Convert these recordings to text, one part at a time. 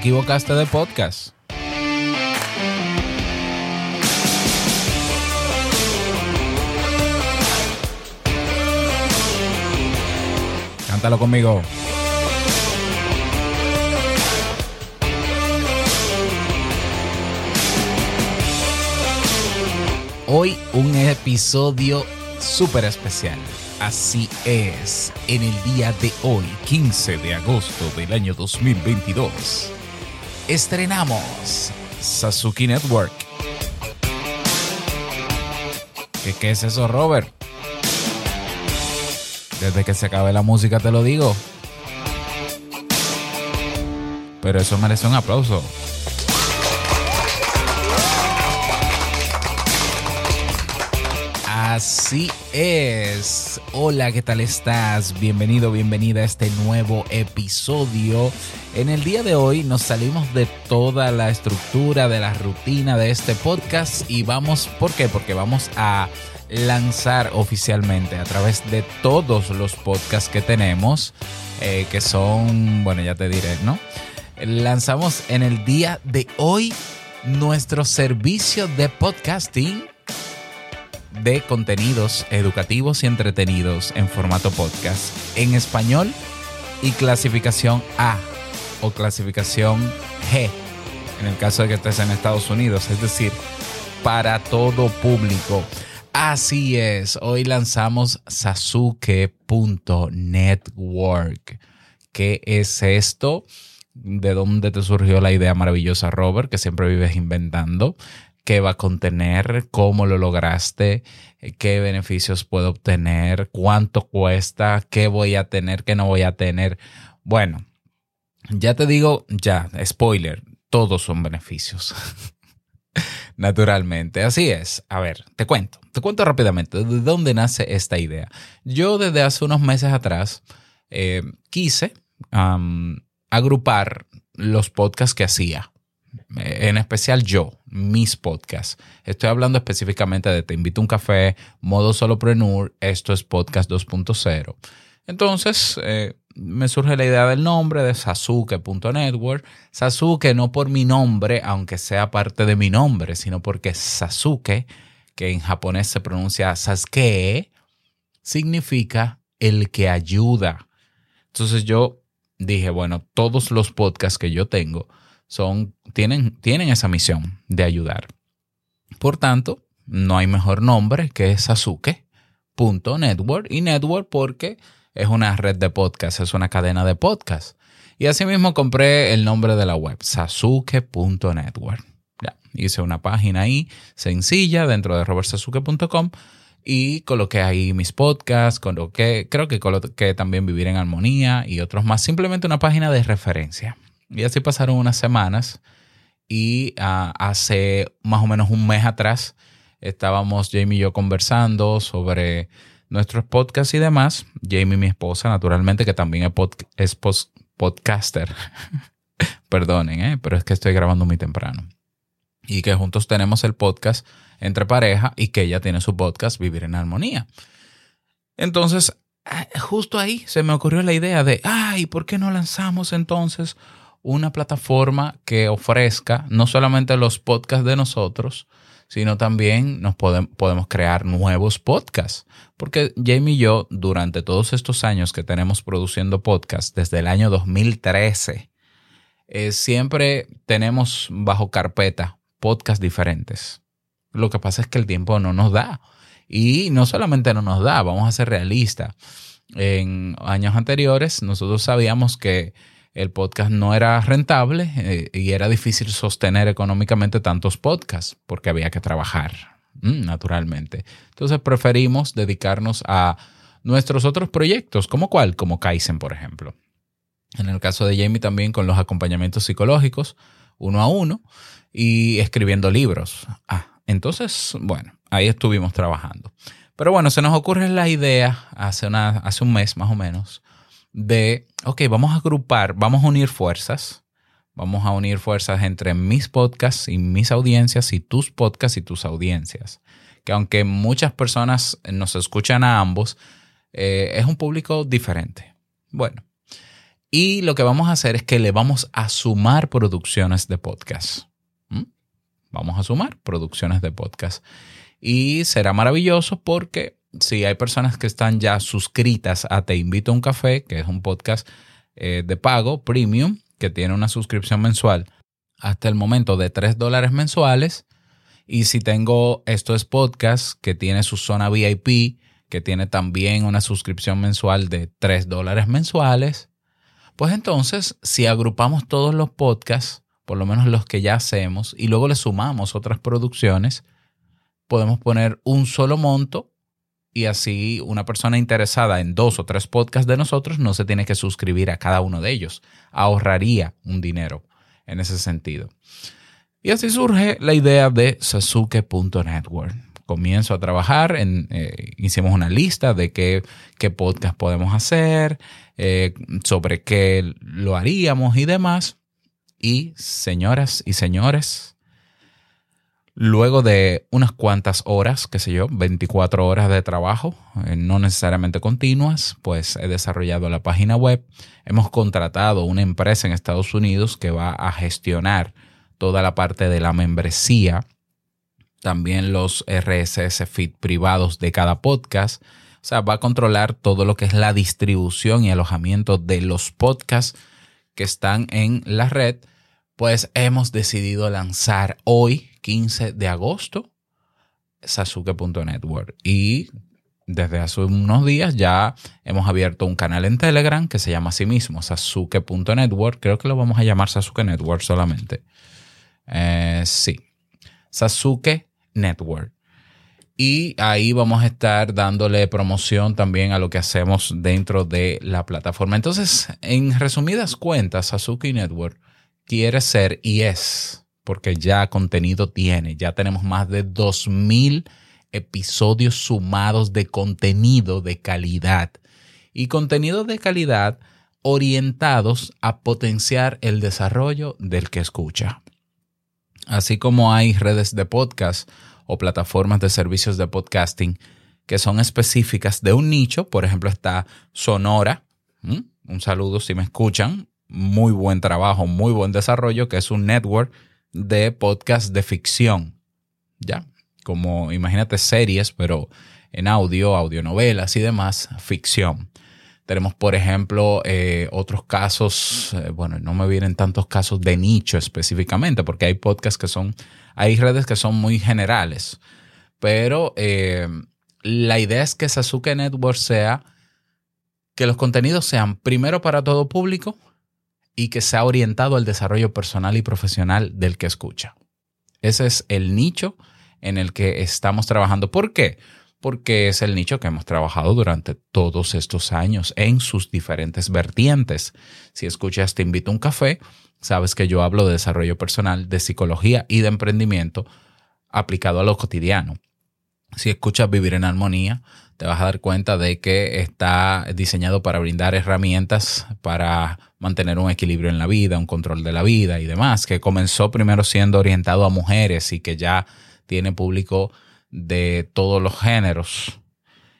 equivocaste de podcast. Cántalo conmigo. Hoy un episodio súper especial. Así es, en el día de hoy, 15 de agosto del año 2022, estrenamos Sasuke Network. ¿Qué, qué es eso, Robert? Desde que se acabe la música te lo digo. Pero eso merece un aplauso. Así es. Hola, ¿qué tal estás? Bienvenido, bienvenida a este nuevo episodio. En el día de hoy nos salimos de toda la estructura, de la rutina de este podcast y vamos, ¿por qué? Porque vamos a lanzar oficialmente a través de todos los podcasts que tenemos, eh, que son, bueno, ya te diré, ¿no? Lanzamos en el día de hoy nuestro servicio de podcasting de contenidos educativos y entretenidos en formato podcast en español y clasificación A o clasificación G en el caso de que estés en Estados Unidos, es decir, para todo público. Así es, hoy lanzamos sasuke.network. ¿Qué es esto? ¿De dónde te surgió la idea maravillosa, Robert, que siempre vives inventando? Qué va a contener, cómo lo lograste, qué beneficios puedo obtener, cuánto cuesta, qué voy a tener, qué no voy a tener. Bueno, ya te digo, ya, spoiler, todos son beneficios. Naturalmente, así es. A ver, te cuento, te cuento rápidamente de dónde nace esta idea. Yo desde hace unos meses atrás eh, quise agrupar los podcasts que hacía en especial yo, mis podcasts. Estoy hablando específicamente de Te invito a un café, modo solopreneur, esto es podcast 2.0. Entonces, eh, me surge la idea del nombre de Sasuke.network. Sasuke no por mi nombre, aunque sea parte de mi nombre, sino porque Sasuke, que en japonés se pronuncia Sasuke, significa el que ayuda. Entonces yo dije, bueno, todos los podcasts que yo tengo son, tienen, tienen esa misión de ayudar. Por tanto, no hay mejor nombre que Sasuke.network y network porque es una red de podcast, es una cadena de podcast. Y asimismo compré el nombre de la web, sasuke.network. Hice una página ahí sencilla dentro de robertsasuke.com y coloqué ahí mis podcasts, coloqué, creo que coloqué también Vivir en Armonía y otros más. Simplemente una página de referencia. Y así pasaron unas semanas y ah, hace más o menos un mes atrás estábamos Jamie y yo conversando sobre nuestros podcasts y demás. Jamie, mi esposa, naturalmente, que también es, podcaster. Perdonen, ¿eh? pero es que estoy grabando muy temprano. Y que juntos tenemos el podcast entre pareja y que ella tiene su podcast Vivir en Armonía. Entonces, ah, justo ahí se me ocurrió la idea de, ay, ¿por qué no lanzamos entonces una plataforma que ofrezca no solamente los podcasts de nosotros, sino también nos podemos crear nuevos podcasts. Porque Jamie y yo, durante todos estos años que tenemos produciendo podcasts, desde el año 2013, eh, siempre tenemos bajo carpeta podcasts diferentes. Lo que pasa es que el tiempo no nos da. Y no solamente no nos da, vamos a ser realistas. En años anteriores nosotros sabíamos que el podcast no era rentable eh, y era difícil sostener económicamente tantos podcasts porque había que trabajar, mm, naturalmente. Entonces preferimos dedicarnos a nuestros otros proyectos, como cuál, como Kaizen, por ejemplo. En el caso de Jamie también con los acompañamientos psicológicos, uno a uno, y escribiendo libros. Ah, entonces, bueno, ahí estuvimos trabajando. Pero bueno, se nos ocurre la idea hace, hace un mes más o menos de, ok, vamos a agrupar, vamos a unir fuerzas, vamos a unir fuerzas entre mis podcasts y mis audiencias y tus podcasts y tus audiencias. Que aunque muchas personas nos escuchan a ambos, eh, es un público diferente. Bueno, Y lo que vamos a hacer es que le vamos a sumar producciones de podcast. ¿Mm? Vamos a sumar producciones de podcast. Y será maravilloso porque si hay personas que están ya suscritas a Te Invito a un Café, que es un podcast eh, de pago premium, que tiene una suscripción mensual hasta el momento de 3 dólares mensuales. Y si tengo estos podcasts que tiene su zona VIP, que tiene también una suscripción mensual de 3 dólares mensuales, pues entonces si agrupamos todos los podcasts, por lo menos los que ya hacemos, y luego le sumamos otras producciones, podemos poner un solo monto y así una persona interesada en dos o tres podcasts de nosotros no se tiene que suscribir a cada uno de ellos. Ahorraría un dinero en ese sentido. Y así surge la idea de Sasuke.network. Comienzo a trabajar, en, eh, hicimos una lista de qué, qué podcast podemos hacer, eh, sobre qué lo haríamos y demás. Y señoras y señores, Luego de unas cuantas horas, qué sé yo, 24 horas de trabajo, eh, no necesariamente continuas, pues he desarrollado la página web. Hemos contratado una empresa en Estados Unidos que va a gestionar toda la parte de la membresía, también los RSS feed privados de cada podcast. O sea, va a controlar todo lo que es la distribución y alojamiento de los podcasts que están en la red. Pues hemos decidido lanzar hoy 15 de agosto, sasuke.network. Y desde hace unos días ya hemos abierto un canal en Telegram que se llama a sí mismo sasuke.network. Creo que lo vamos a llamar Sasuke Network solamente. Eh, sí, Sasuke Network. Y ahí vamos a estar dándole promoción también a lo que hacemos dentro de la plataforma. Entonces, en resumidas cuentas, Sasuke Network quiere ser y es porque ya contenido tiene. Ya tenemos más de 2.000 episodios sumados de contenido de calidad. Y contenido de calidad orientados a potenciar el desarrollo del que escucha. Así como hay redes de podcast o plataformas de servicios de podcasting que son específicas de un nicho, por ejemplo está Sonora, un saludo si me escuchan, muy buen trabajo, muy buen desarrollo, que es un network de podcast de ficción, ¿ya? Como imagínate series, pero en audio, audionovelas y demás, ficción. Tenemos, por ejemplo, eh, otros casos, eh, bueno, no me vienen tantos casos de nicho específicamente, porque hay podcasts que son, hay redes que son muy generales, pero eh, la idea es que Sasuke Network sea que los contenidos sean primero para todo público y que se ha orientado al desarrollo personal y profesional del que escucha. Ese es el nicho en el que estamos trabajando. ¿Por qué? Porque es el nicho que hemos trabajado durante todos estos años en sus diferentes vertientes. Si escuchas Te invito a un café, sabes que yo hablo de desarrollo personal, de psicología y de emprendimiento aplicado a lo cotidiano. Si escuchas Vivir en Armonía, te vas a dar cuenta de que está diseñado para brindar herramientas para mantener un equilibrio en la vida, un control de la vida y demás, que comenzó primero siendo orientado a mujeres y que ya tiene público de todos los géneros.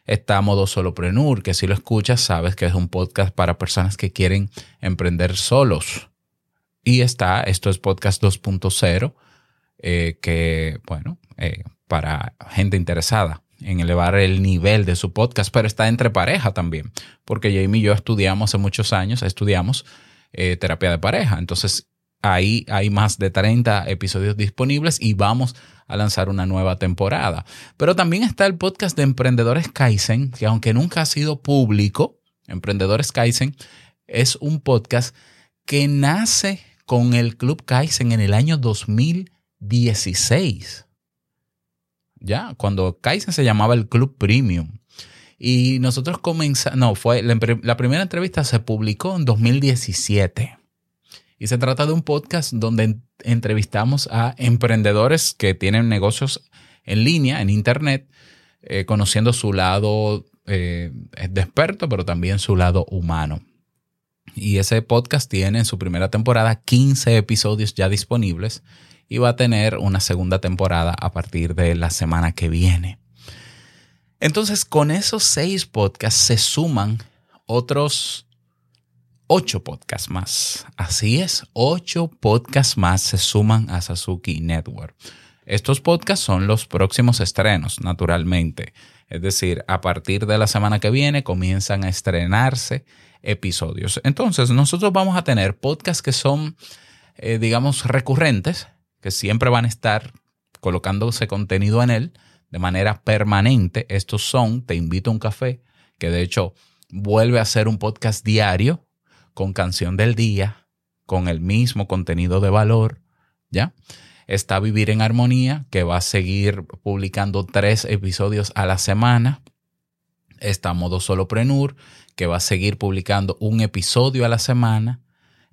Está Modo Soloprenur, que si lo escuchas sabes que es un podcast para personas que quieren emprender solos. Y está, esto es Podcast 2.0, eh, que, bueno, eh, para gente interesada en elevar el nivel de su podcast, pero está entre pareja también, porque Jamie y yo estudiamos hace muchos años, estudiamos eh, terapia de pareja, entonces ahí hay más de 30 episodios disponibles y vamos a lanzar una nueva temporada. Pero también está el podcast de Emprendedores Kaizen, que aunque nunca ha sido público, Emprendedores Kaizen es un podcast que nace con el Club Kaizen en el año 2016 ya, cuando Kaizen se llamaba el Club Premium. Y nosotros comenzamos, no, fue la, primera entrevista se publicó en 2017. Y se trata de un podcast donde entrevistamos a emprendedores que tienen negocios en línea, en Internet, eh, conociendo su lado eh, de experto, pero también su lado humano. Y ese podcast tiene en su primera temporada 15 episodios ya disponibles y va a tener una segunda temporada a partir de la semana que viene. Entonces, con esos seis podcasts se suman otros ocho podcasts más. Así es, ocho podcasts más se suman a Sasuki Network. Estos podcasts son los próximos estrenos, naturalmente. Es decir, a partir de la semana que viene comienzan a estrenarse episodios. Entonces, nosotros vamos a tener podcasts que son, eh, digamos, recurrentes, que siempre van a estar colocándose contenido en él de manera permanente. Estos son Te invito a un café, que de hecho vuelve a ser un podcast diario con canción del día, con el mismo contenido de valor, ¿ya? Está Vivir en Armonía, que va a seguir publicando tres episodios a la semana. Está Modo Soloprenur, que va a seguir publicando un episodio a la semana.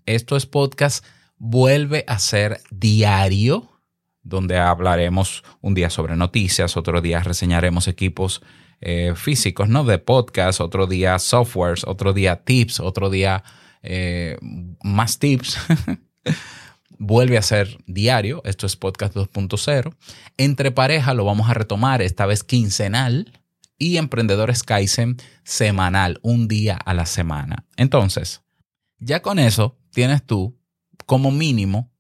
Esto es podcast, vuelve a ser diario, donde hablaremos un día sobre noticias, otro día reseñaremos equipos eh, físicos, ¿no? De podcast, otro día softwares, otro día tips, otro día eh, más tips. Vuelve a ser diario, esto es podcast 2.0. Entre pareja lo vamos a retomar, esta vez quincenal, y Emprendedores Kaizen semanal, un día a la semana. Entonces, ya con eso tienes tú, como mínimo,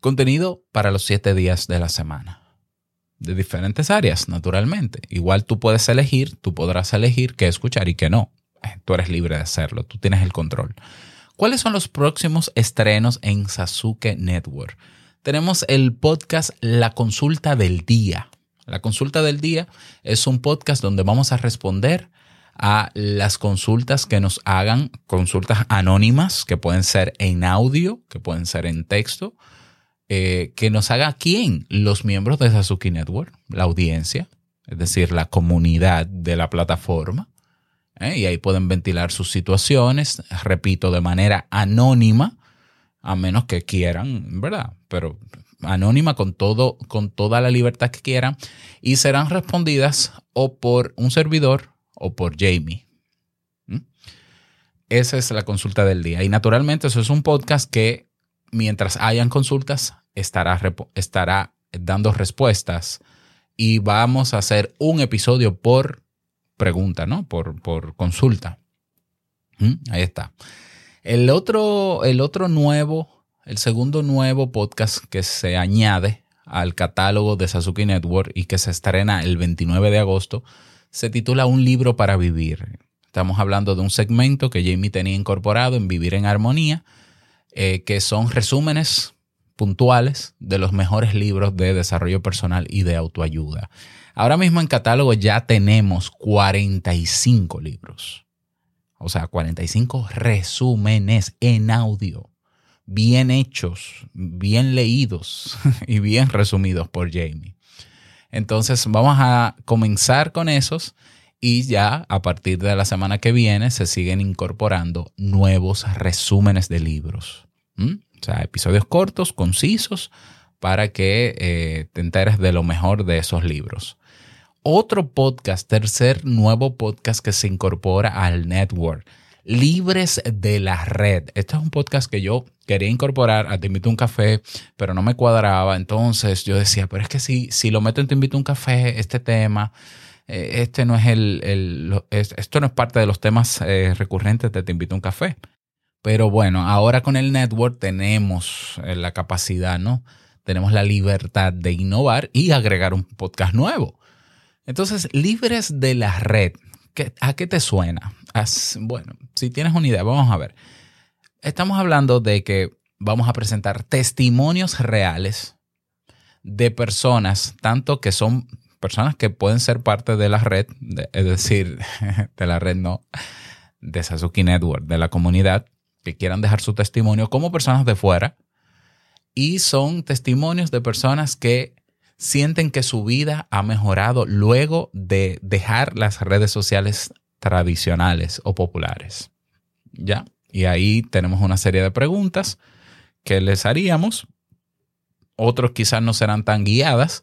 contenido para los siete días de la semana. De diferentes áreas, naturalmente. Igual tú puedes elegir, tú podrás elegir qué escuchar y qué no. Eh, tú eres libre de hacerlo, tú tienes el control. ¿Cuáles son los próximos estrenos en Sasuke Network? Tenemos el podcast La Consulta del Día. La Consulta del Día es un podcast donde vamos a responder a las consultas que nos hagan, consultas anónimas que pueden ser en audio, que pueden ser en texto, eh, que nos haga quién? Los miembros de Sasuke Network, la audiencia, es decir, la comunidad de la plataforma. ¿eh? y ahí pueden ventilar sus situaciones, repito, de manera anónima, a menos que quieran, ¿verdad? Pero anónima con todo, con toda la libertad que quieran, y serán respondidas o por un servidor o por Jamie. ¿Mm? Esa es la consulta del día. Y naturalmente eso es un podcast que mientras hayan consultas estará, estará dando respuestas y vamos a hacer un episodio por pregunta, ¿no? Por, por consulta. ¿Mm? Ahí está. El otro, el otro nuevo, el segundo nuevo podcast que se añade al catálogo de Sasuke Network y que se estrena el 29 de agosto, se titula Un libro para vivir. Estamos hablando de un segmento que Jamie tenía incorporado en Vivir en Armonía, eh, que son resúmenes puntuales de los mejores libros de desarrollo personal y de autoayuda. Ahora mismo en catálogo ya tenemos 45 libros. O sea, 45 resúmenes en audio, bien hechos, bien leídos y bien resumidos por Jamie. Entonces vamos a comenzar con esos y ya a partir de la semana que viene se siguen incorporando nuevos resúmenes de libros. O sea, episodios cortos, concisos, para que eh, te enteres de lo mejor de esos libros otro podcast, tercer nuevo podcast que se incorpora al network. Libres de la red. Este es un podcast que yo quería incorporar a Te invito a un café, pero no me cuadraba. Entonces yo decía, pero es que si, si lo meto en Te invito a un café, este tema, eh, este no es el, esto no es parte de los temas eh, recurrentes de Te invito a un café. Pero bueno, ahora con el network tenemos eh, la capacidad, ¿no? Tenemos la libertad de innovar y agregar un podcast nuevo. Entonces, libres de la red, ¿a qué te suena? Bueno, si tienes una idea, vamos a ver. Estamos hablando de que vamos a presentar testimonios reales de personas, tanto que son personas que pueden ser parte de la red, es decir, de la red no, de Sasuke Network, de la comunidad, que quieran dejar su testimonio como personas de fuera. Y son testimonios de personas que sienten que su vida ha mejorado luego de dejar las redes sociales tradicionales o populares. ¿Ya? Y ahí tenemos una serie de preguntas que les haríamos. Otros quizás no serán tan guiadas,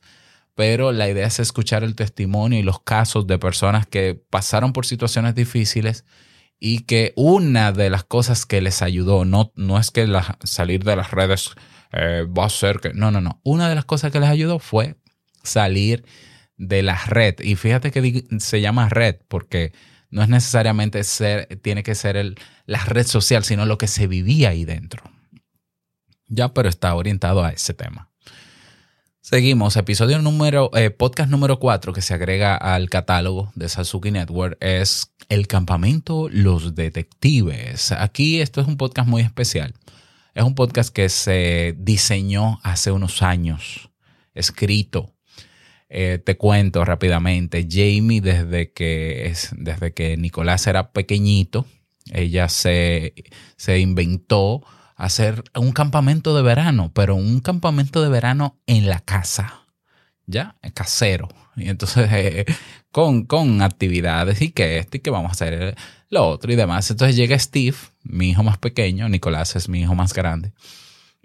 pero la idea es escuchar el testimonio y los casos de personas que pasaron por situaciones difíciles y que una de las cosas que les ayudó, no, no es que salir de las redes eh, va a ser que... No, no, no. Una de las cosas que les ayudó fue salir de la red. Y fíjate que se llama red porque no es necesariamente ser, tiene que ser el, la red social, sino lo que se vivía ahí dentro. Ya, pero está orientado a ese tema. Seguimos, episodio número, eh, podcast número 4 que se agrega al catálogo de Sasuke Network es El campamento Los Detectives. Aquí esto es un podcast muy especial. Es un podcast que se diseñó hace unos años, escrito eh, te cuento rápidamente, Jamie desde que, es, desde que Nicolás era pequeñito, ella se, se inventó hacer un campamento de verano, pero un campamento de verano en la casa, ¿ya? Casero. Y entonces, eh, con, con actividades y que esto y que vamos a hacer lo otro y demás. Entonces llega Steve, mi hijo más pequeño, Nicolás es mi hijo más grande.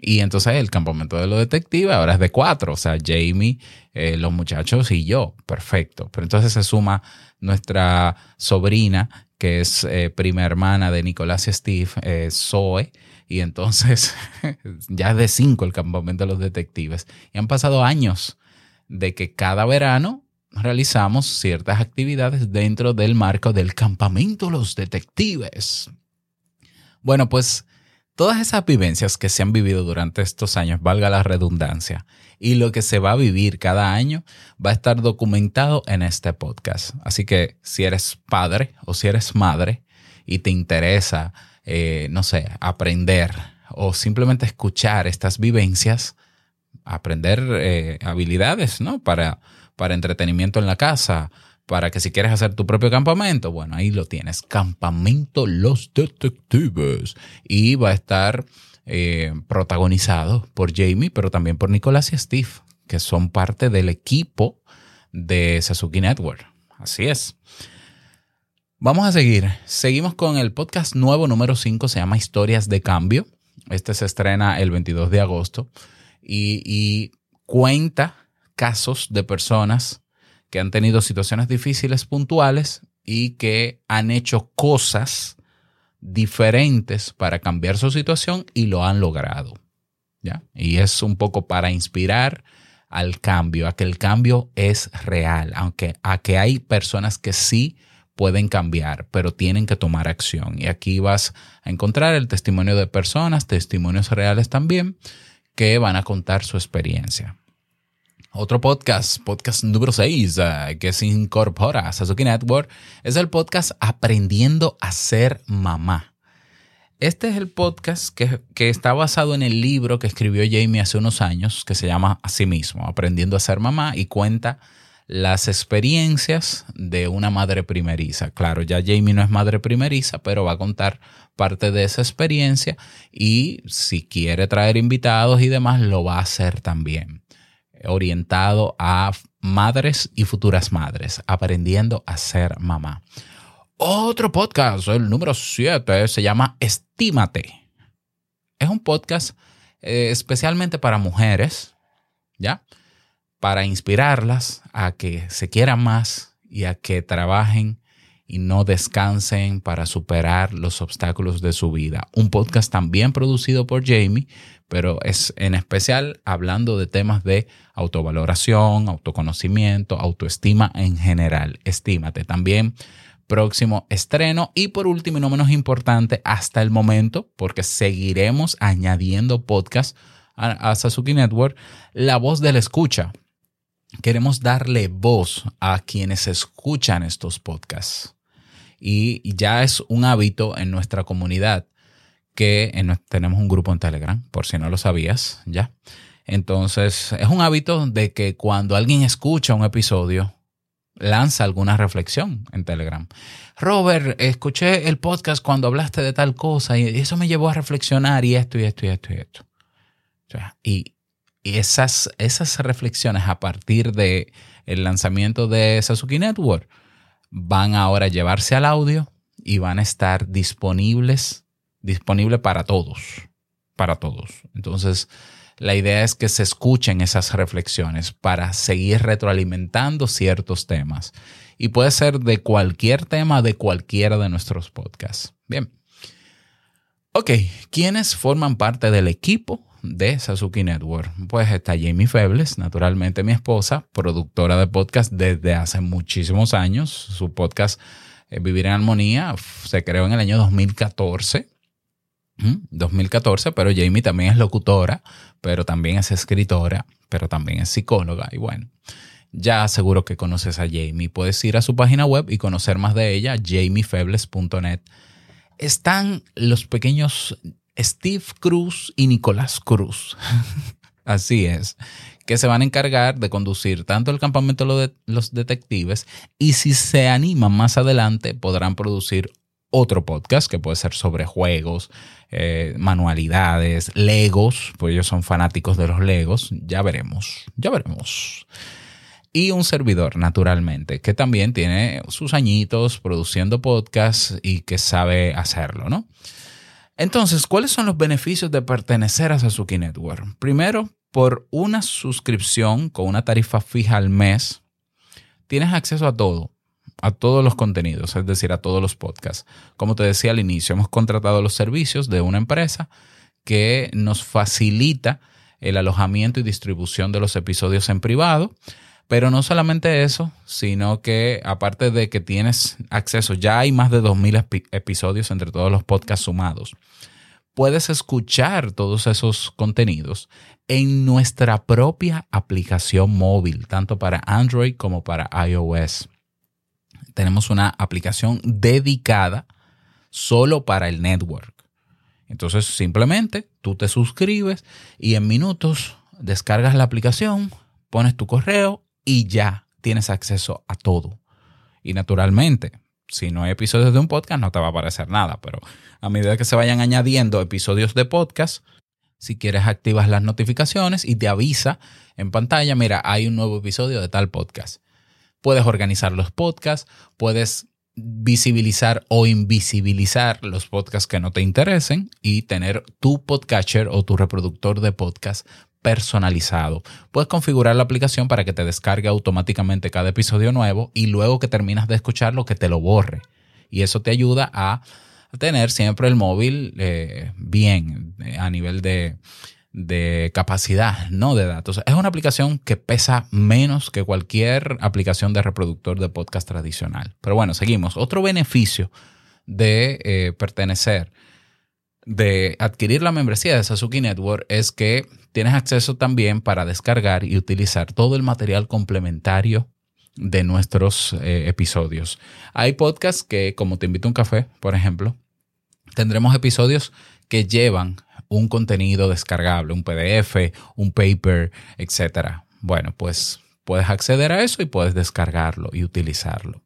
Y entonces el campamento de los detectives ahora es de cuatro, o sea, Jamie, eh, los muchachos y yo, perfecto. Pero entonces se suma nuestra sobrina, que es eh, prima hermana de Nicolás y Steve, eh, Zoe, y entonces ya es de cinco el campamento de los detectives. Y han pasado años de que cada verano realizamos ciertas actividades dentro del marco del campamento de los detectives. Bueno, pues todas esas vivencias que se han vivido durante estos años, valga la redundancia, y lo que se va a vivir cada año va a estar documentado en este podcast. Así que si eres padre o si eres madre y te interesa, eh, no sé, aprender o simplemente escuchar estas vivencias, aprender eh, habilidades, ¿no? Para, para entretenimiento en la casa, para que si quieres hacer tu propio campamento, bueno, ahí lo tienes. Campamento Los Detectives. Y va a estar eh, protagonizado por Jamie, pero también por Nicolás y Steve, que son parte del equipo de Sasuke Network. Así es. Vamos a seguir. Seguimos con el podcast nuevo número 5, se llama Historias de Cambio. Este se estrena el 22 de agosto y, y cuenta casos de personas que han tenido situaciones difíciles puntuales y que han hecho cosas diferentes para cambiar su situación y lo han logrado. ¿ya? Y es un poco para inspirar al cambio, a que el cambio es real, aunque a que hay personas que sí pueden cambiar, pero tienen que tomar acción. Y aquí vas a encontrar el testimonio de personas, testimonios reales también, que van a contar su experiencia. Otro podcast, podcast número 6, eh, que se incorpora a Sasuke Network, es el podcast Aprendiendo a ser mamá. Este es el podcast que, que, está basado en el libro que escribió Jamie hace unos años, que se llama así mismo, Aprendiendo a ser mamá, y cuenta las experiencias de una madre primeriza. Claro, ya Jamie no es madre primeriza, pero va a contar parte de esa experiencia y si quiere traer invitados y demás, lo va a hacer también orientado a madres y futuras madres, aprendiendo a ser mamá. Otro podcast, el número 7, se llama Estímate. Es un podcast eh, especialmente para mujeres, ¿ya? Para inspirarlas a que se quieran más y a que trabajen y no descansen para superar los obstáculos de su vida. Un podcast también producido por Jamie, pero es en especial hablando de temas de autovaloración, autoconocimiento, autoestima en general. Estímate también. Próximo estreno y por último y no menos importante hasta el momento, porque seguiremos añadiendo podcast a, a Sasuke Network, la voz de la escucha. Queremos darle voz a quienes escuchan estos podcasts y ya es un hábito en nuestra comunidad que tenemos un grupo en Telegram, por si no lo sabías, ya. Entonces, es un hábito de que cuando alguien escucha un episodio, lanza alguna reflexión en Telegram. Robert, escuché el podcast cuando hablaste de tal cosa y eso me llevó a reflexionar y esto y esto y esto y esto. y, esas, esas reflexiones a partir de el lanzamiento de Sasuke Network van ahora a llevarse al audio y van a estar disponibles, disponible para todos, para todos. Entonces, la idea es que se escuchen esas reflexiones para seguir retroalimentando ciertos temas. Y puede ser de cualquier tema de cualquiera de nuestros podcasts. Bien. Ok, ¿quiénes forman parte del equipo de Sasuke Network? Pues está Jamie Febles, naturalmente mi esposa, productora de podcast desde hace muchísimos años. Su podcast eh, Vivir en Armonía se creó en el año 2014. 2014, pero Jamie también es locutora, pero también es escritora, pero también es psicóloga. Y bueno, ya seguro que conoces a Jamie. Puedes ir a su página web y conocer más de ella, jamiefebles.net. Están los pequeños Steve Cruz y Nicolás Cruz. Así es, que se van a encargar de conducir tanto el campamento de los detectives y si se animan más adelante podrán producir otro podcast que puede ser sobre juegos, eh, manualidades, legos, pues ellos son fanáticos de los legos, ya veremos, ya veremos. Y un servidor, naturalmente, que también tiene sus añitos produciendo podcasts y que sabe hacerlo, ¿no? Entonces, ¿cuáles son los beneficios de pertenecer a Sasuke Network? Primero, por una suscripción con una tarifa fija al mes, tienes acceso a todo, a todos los contenidos, es decir, a todos los podcasts. Como te decía al inicio, hemos contratado los servicios de una empresa que nos facilita el alojamiento y distribución de los episodios en privado. Pero no solamente eso, sino que aparte de que tienes acceso, ya hay más de 2.000 episodios entre todos los podcasts sumados. Puedes escuchar todos esos contenidos en nuestra propia aplicación móvil, tanto para Android como para iOS. Tenemos una aplicación dedicada solo para el network. Entonces simplemente tú te suscribes y en minutos descargas la aplicación, pones tu correo y ya tienes acceso a todo. Y naturalmente, si no hay episodios de un podcast, no te va a aparecer nada, pero a medida que se vayan añadiendo episodios de podcast, si quieres activas las notificaciones y te avisa en pantalla, mira, hay un nuevo episodio de tal podcast. Puedes organizar los podcasts, puedes visibilizar o invisibilizar los podcasts que no te interesen y tener tu podcatcher o tu reproductor de podcast personalizado. Puedes configurar la aplicación para que te descargue automáticamente cada episodio nuevo y luego que terminas de escucharlo que te lo borre. Y eso te ayuda a tener siempre el móvil eh, bien eh, a nivel de, de capacidad, no de datos. Es una aplicación que pesa menos que cualquier aplicación de reproductor de podcast tradicional. Pero bueno, seguimos. Otro beneficio de eh, pertenecer, de adquirir la membresía de Sasuke Network es que tienes acceso también para descargar y utilizar todo el material complementario de nuestros eh, episodios. Hay podcasts que, como Te invito a un café, por ejemplo, tendremos episodios que llevan un contenido descargable, un PDF, un paper, etc. Bueno, pues puedes acceder a eso y puedes descargarlo y utilizarlo.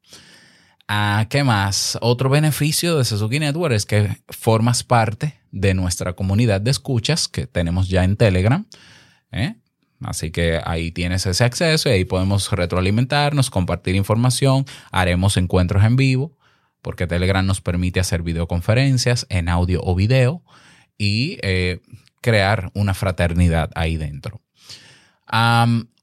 Ah, ¿Qué más? Otro beneficio de Suzuki Network es que formas parte de nuestra comunidad de escuchas que tenemos ya en Telegram. ¿eh? Así que ahí tienes ese acceso y ahí podemos retroalimentarnos, compartir información, haremos encuentros en vivo, porque Telegram nos permite hacer videoconferencias en audio o video y eh, crear una fraternidad ahí dentro.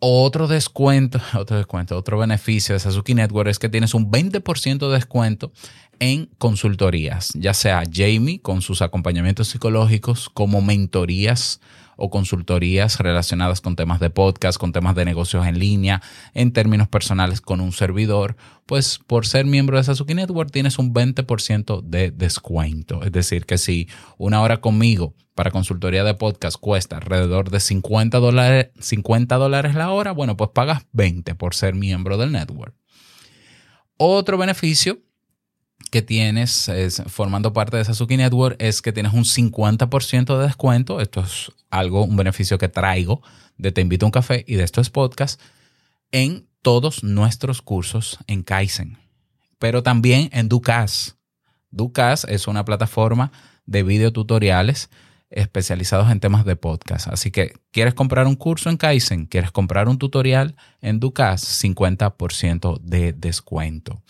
Otro descuento, otro descuento, otro beneficio de Sasuke Network es que tienes un 20% de descuento en consultorías, ya sea Jamie con sus acompañamientos psicológicos, como mentorías o consultorías relacionadas con temas de podcast, con temas de negocios en línea, en términos personales con un servidor, pues por ser miembro de Sasuke Network tienes un 20% de descuento. Es decir, que si una hora conmigo para consultoría de podcast cuesta alrededor de 50 dólares, 50 dólares la hora, bueno, pues pagas 20 por ser miembro del network. Otro beneficio que tienes formando parte de Sasuke Network es que tienes un 50% de descuento. Esto es algo, un beneficio que traigo de Te invito a un café y de estos podcast en todos nuestros cursos en Kaizen, pero también en Ducas. Ducas es una plataforma de videotutoriales especializados en temas de podcast. Así que, ¿quieres comprar un curso en Kaizen? ¿Quieres comprar un tutorial en Ducas? 50% de descuento.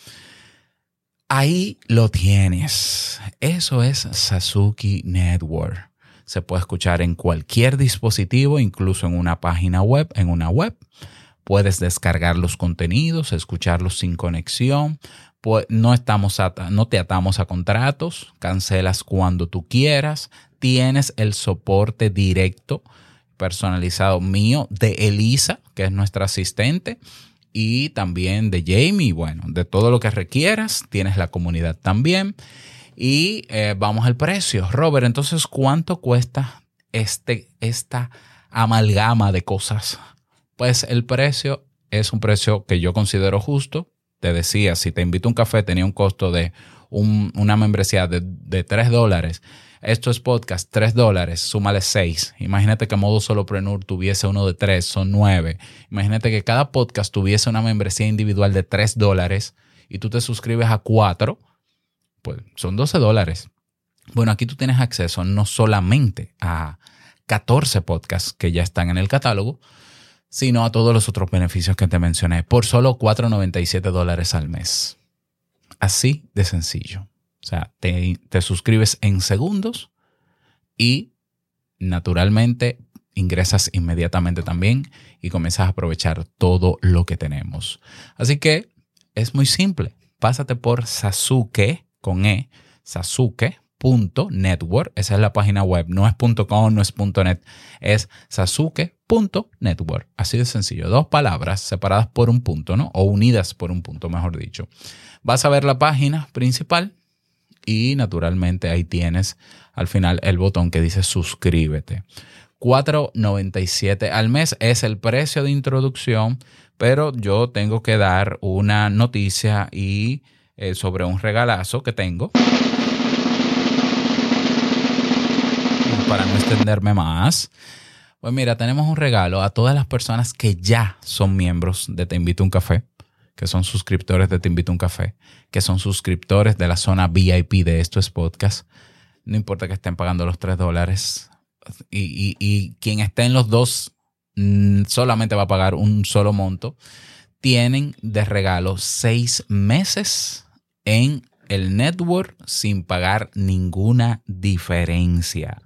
Ahí lo tienes. Eso es Sasuki Network. Se puede escuchar en cualquier dispositivo, incluso en una página web, en una web. Puedes descargar los contenidos, escucharlos sin conexión. No, estamos no te atamos a contratos, cancelas cuando tú quieras. Tienes el soporte directo, personalizado mío de Elisa, que es nuestra asistente y también de Jamie, bueno, de todo lo que requieras. Tienes la comunidad también. Y eh, vamos al precio. Robert, entonces, ¿cuánto cuesta este, esta amalgama de cosas? Pues el precio es un precio que yo considero justo. Te decía, si te invito a un café tenía un costo de una membresía de, de 3 dólares. Esto es podcast, 3 dólares, súmale 6. Imagínate que Modo Solopreneur tuviese uno de 3, son 9. Imagínate que cada podcast tuviese una membresía individual de 3 dólares y tú te suscribes a 4, pues son 12 dólares. Bueno, aquí tú tienes acceso no solamente a 14 podcasts que ya están en el catálogo, sino a todos los otros beneficios que te mencioné por solo 4,97 dólares al mes. Así de sencillo. O sea, te, te suscribes en segundos y naturalmente ingresas inmediatamente también y comienzas a aprovechar todo lo que tenemos. Así que es muy simple. Pásate por Sasuke con E, sasuke.network. Esa es la página web. No es .com, no es .net, es sasuke.network. Así de sencillo. Dos palabras separadas por un punto, ¿no? O unidas por un punto, mejor dicho. Vas a ver la página principal y naturalmente ahí tienes al final el botón que dice suscríbete. 4.97 al mes es el precio de introducción, pero yo tengo que dar una noticia y eh, sobre un regalazo que tengo. Para no extenderme más. Pues mira, tenemos un regalo a todas las personas que ya son miembros de Te Invito a un Café que son suscriptores de Te Invito a un Café, que son suscriptores de la zona VIP de Esto es Podcast. No importa que estén pagando los 3 dólares. Y, quien esté en los dos mm, solamente va a pagar un solo monto. Tienen de regalo seis meses en el network sin pagar ninguna diferencia.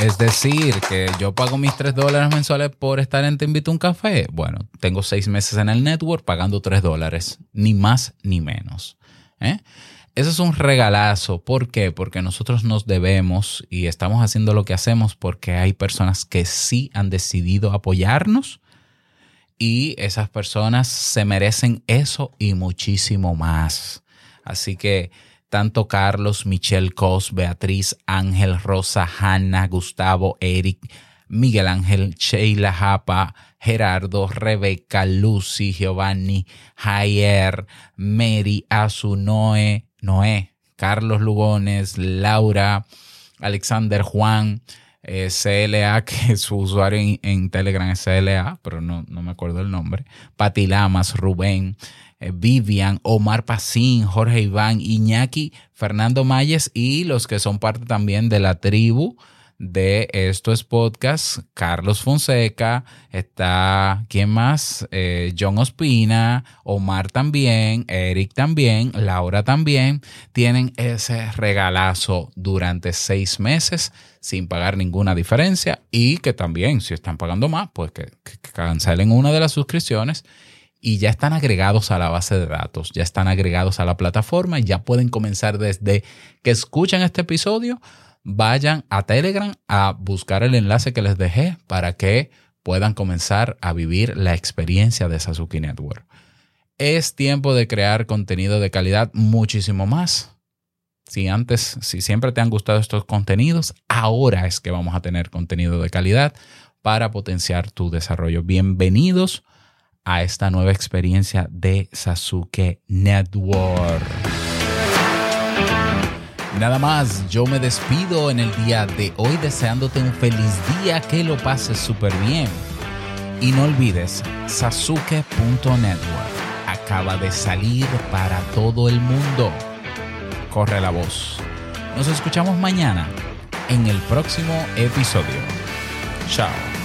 Es decir, que yo pago mis 3 dólares mensuales por estar en Te Invito a un Café. Bueno, tengo 6 meses en el network pagando 3 dólares, ni más ni menos. ¿eh? Eso es un regalazo. ¿Por qué? Porque nosotros nos debemos y estamos haciendo lo que hacemos porque hay personas que sí han decidido apoyarnos y esas personas se merecen eso y muchísimo más. Así que tanto Carlos, Michelle Cos, Beatriz, Ángel, Rosa, Hanna, Gustavo, Eric, Miguel Ángel, Sheila Japa, Gerardo, Rebeca, Lucy, Giovanni, Jair, Mary, Azu, Noé, Noé, Carlos Lugones, Laura, Alexander Juan, eh, CLA, que su usuario en, Telegram es CLA, pero no, no me acuerdo el nombre, Pati Lamas, Rubén, Vivian, Omar Pacín, Jorge Iván, Iñaki, Fernando Mayes y los que son parte también de la tribu de Esto es Podcast, Carlos Fonseca, está, ¿quién más? Eh, John Ospina, Omar también, Eric también, Laura también, tienen ese regalazo durante seis meses sin pagar ninguna diferencia y que también, si están pagando más, pues que cancelen una de las suscripciones y ya están agregados a la base de datos, ya están agregados a la plataforma y ya pueden comenzar desde que escuchan este episodio, vayan a Telegram a buscar el enlace que les dejé para que puedan comenzar a vivir la experiencia de Sasuke Network. Es tiempo de crear contenido de calidad muchísimo más. Si antes, si siempre te han gustado estos contenidos, ahora es que vamos a tener contenido de calidad para potenciar tu desarrollo. Bienvenidos a esta nueva experiencia de Sasuke Network. Nada más, yo me despido en el día de hoy deseándote un feliz día, que lo pases súper bien. Y no olvides, sasuke.network acaba de salir para todo el mundo. Corre la voz. Nos escuchamos mañana en el próximo episodio. Chao.